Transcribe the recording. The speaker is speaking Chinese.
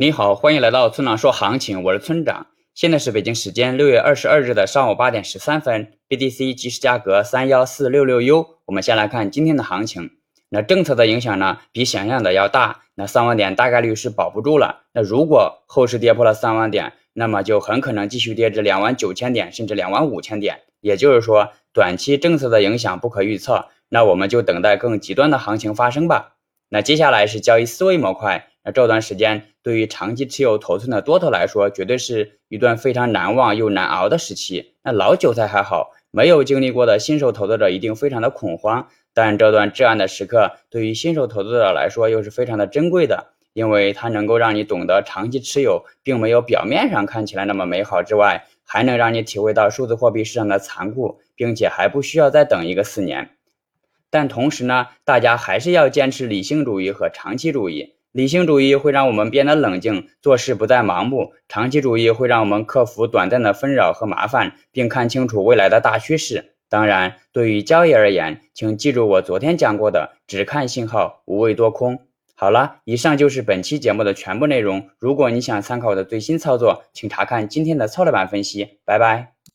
你好，欢迎来到村长说行情，我是村长。现在是北京时间六月二十二日的上午八点十三分，BTC 即时价格三幺四六六 U。我们先来看今天的行情。那政策的影响呢，比想象的要大。那三万点大概率是保不住了。那如果后市跌破了三万点，那么就很可能继续跌至两万九千点，甚至两万五千点。也就是说，短期政策的影响不可预测。那我们就等待更极端的行情发生吧。那接下来是交易思维模块。那这段时间对于长期持有头寸的多头来说，绝对是一段非常难忘又难熬的时期。那老韭菜还好，没有经历过的新手投资者一定非常的恐慌。但这段至暗的时刻，对于新手投资者来说又是非常的珍贵的，因为它能够让你懂得长期持有并没有表面上看起来那么美好之外，还能让你体会到数字货币市场的残酷，并且还不需要再等一个四年。但同时呢，大家还是要坚持理性主义和长期主义。理性主义会让我们变得冷静，做事不再盲目；长期主义会让我们克服短暂的纷扰和麻烦，并看清楚未来的大趋势。当然，对于交易而言，请记住我昨天讲过的：只看信号，无畏多空。好了，以上就是本期节目的全部内容。如果你想参考我的最新操作，请查看今天的操作版分析。拜拜。